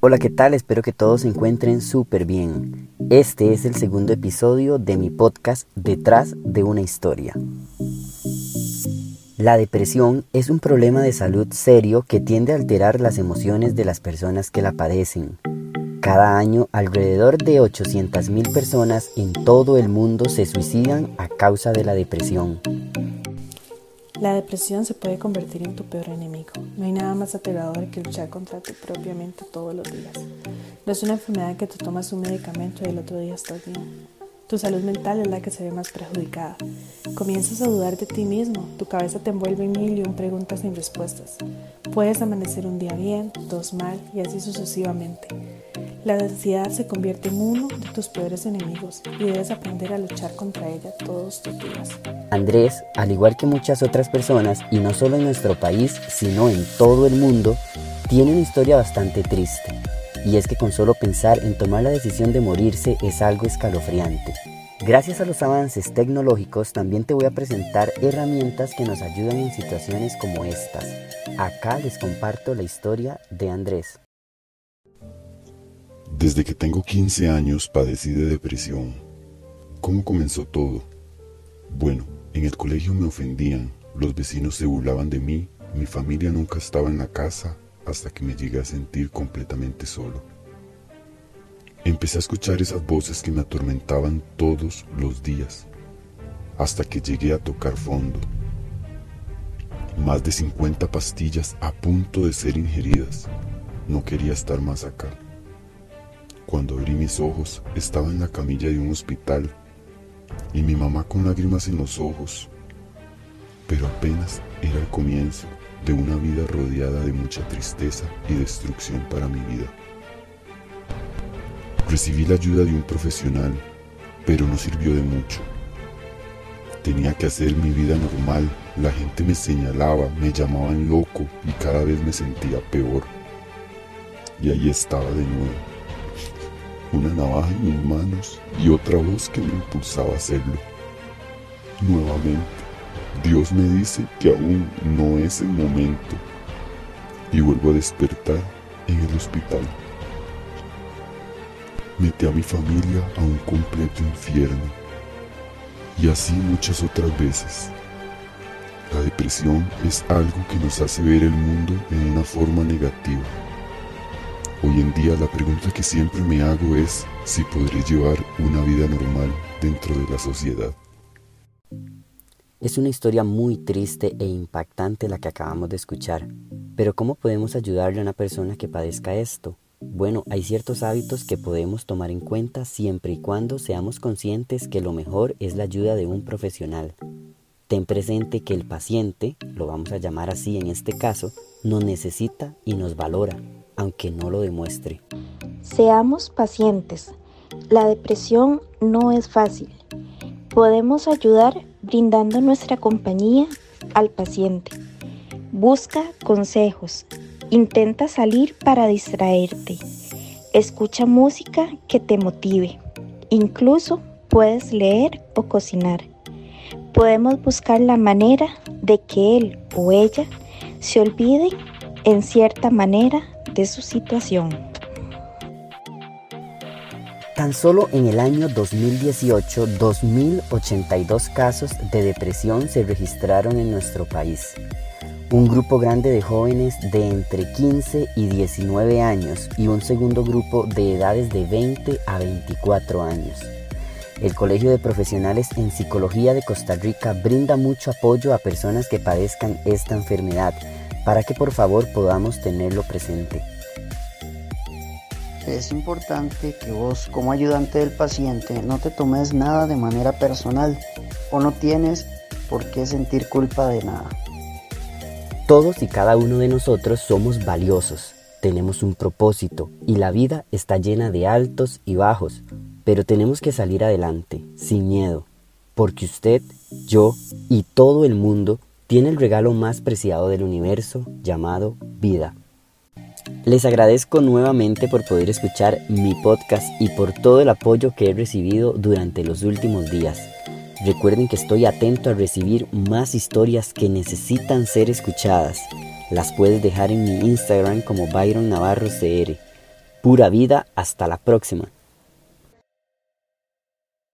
Hola, ¿qué tal? Espero que todos se encuentren súper bien. Este es el segundo episodio de mi podcast Detrás de una historia. La depresión es un problema de salud serio que tiende a alterar las emociones de las personas que la padecen. Cada año, alrededor de 800.000 personas en todo el mundo se suicidan a causa de la depresión. La depresión se puede convertir en tu peor enemigo. No hay nada más aterrador que luchar contra ti propiamente todos los días. No es una enfermedad que te tomas un medicamento y el otro día estás bien. Tu salud mental es la que se ve más perjudicada. Comienzas a dudar de ti mismo, tu cabeza te envuelve en mil y un preguntas sin respuestas. Puedes amanecer un día bien, dos mal y así sucesivamente. La ansiedad se convierte en uno de tus peores enemigos y debes aprender a luchar contra ella todos tus días. Andrés, al igual que muchas otras personas, y no solo en nuestro país, sino en todo el mundo, tiene una historia bastante triste. Y es que con solo pensar en tomar la decisión de morirse es algo escalofriante. Gracias a los avances tecnológicos también te voy a presentar herramientas que nos ayudan en situaciones como estas. Acá les comparto la historia de Andrés. Desde que tengo 15 años padecí de depresión. ¿Cómo comenzó todo? Bueno, en el colegio me ofendían, los vecinos se burlaban de mí, mi familia nunca estaba en la casa hasta que me llegué a sentir completamente solo. Empecé a escuchar esas voces que me atormentaban todos los días, hasta que llegué a tocar fondo. Más de 50 pastillas a punto de ser ingeridas. No quería estar más acá. Cuando abrí mis ojos, estaba en la camilla de un hospital y mi mamá con lágrimas en los ojos. Pero apenas era el comienzo de una vida rodeada de mucha tristeza y destrucción para mi vida. Recibí la ayuda de un profesional, pero no sirvió de mucho. Tenía que hacer mi vida normal, la gente me señalaba, me llamaban loco y cada vez me sentía peor. Y ahí estaba de nuevo una navaja en mis manos y otra voz que me impulsaba a hacerlo. Nuevamente, Dios me dice que aún no es el momento y vuelvo a despertar en el hospital. Metí a mi familia a un completo infierno y así muchas otras veces. La depresión es algo que nos hace ver el mundo en una forma negativa Hoy en día la pregunta que siempre me hago es si podré llevar una vida normal dentro de la sociedad. Es una historia muy triste e impactante la que acabamos de escuchar, pero ¿cómo podemos ayudarle a una persona que padezca esto? Bueno, hay ciertos hábitos que podemos tomar en cuenta siempre y cuando seamos conscientes que lo mejor es la ayuda de un profesional. Ten presente que el paciente, lo vamos a llamar así en este caso, nos necesita y nos valora aunque no lo demuestre. Seamos pacientes. La depresión no es fácil. Podemos ayudar brindando nuestra compañía al paciente. Busca consejos. Intenta salir para distraerte. Escucha música que te motive. Incluso puedes leer o cocinar. Podemos buscar la manera de que él o ella se olvide en cierta manera su situación. Tan solo en el año 2018, 2.082 casos de depresión se registraron en nuestro país. Un grupo grande de jóvenes de entre 15 y 19 años y un segundo grupo de edades de 20 a 24 años. El Colegio de Profesionales en Psicología de Costa Rica brinda mucho apoyo a personas que padezcan esta enfermedad para que por favor podamos tenerlo presente. Es importante que vos como ayudante del paciente no te tomes nada de manera personal o no tienes por qué sentir culpa de nada. Todos y cada uno de nosotros somos valiosos, tenemos un propósito y la vida está llena de altos y bajos, pero tenemos que salir adelante, sin miedo, porque usted, yo y todo el mundo tiene el regalo más preciado del universo llamado vida. Les agradezco nuevamente por poder escuchar mi podcast y por todo el apoyo que he recibido durante los últimos días. Recuerden que estoy atento a recibir más historias que necesitan ser escuchadas. Las puedes dejar en mi Instagram como Byron Navarro CR. Pura vida, hasta la próxima.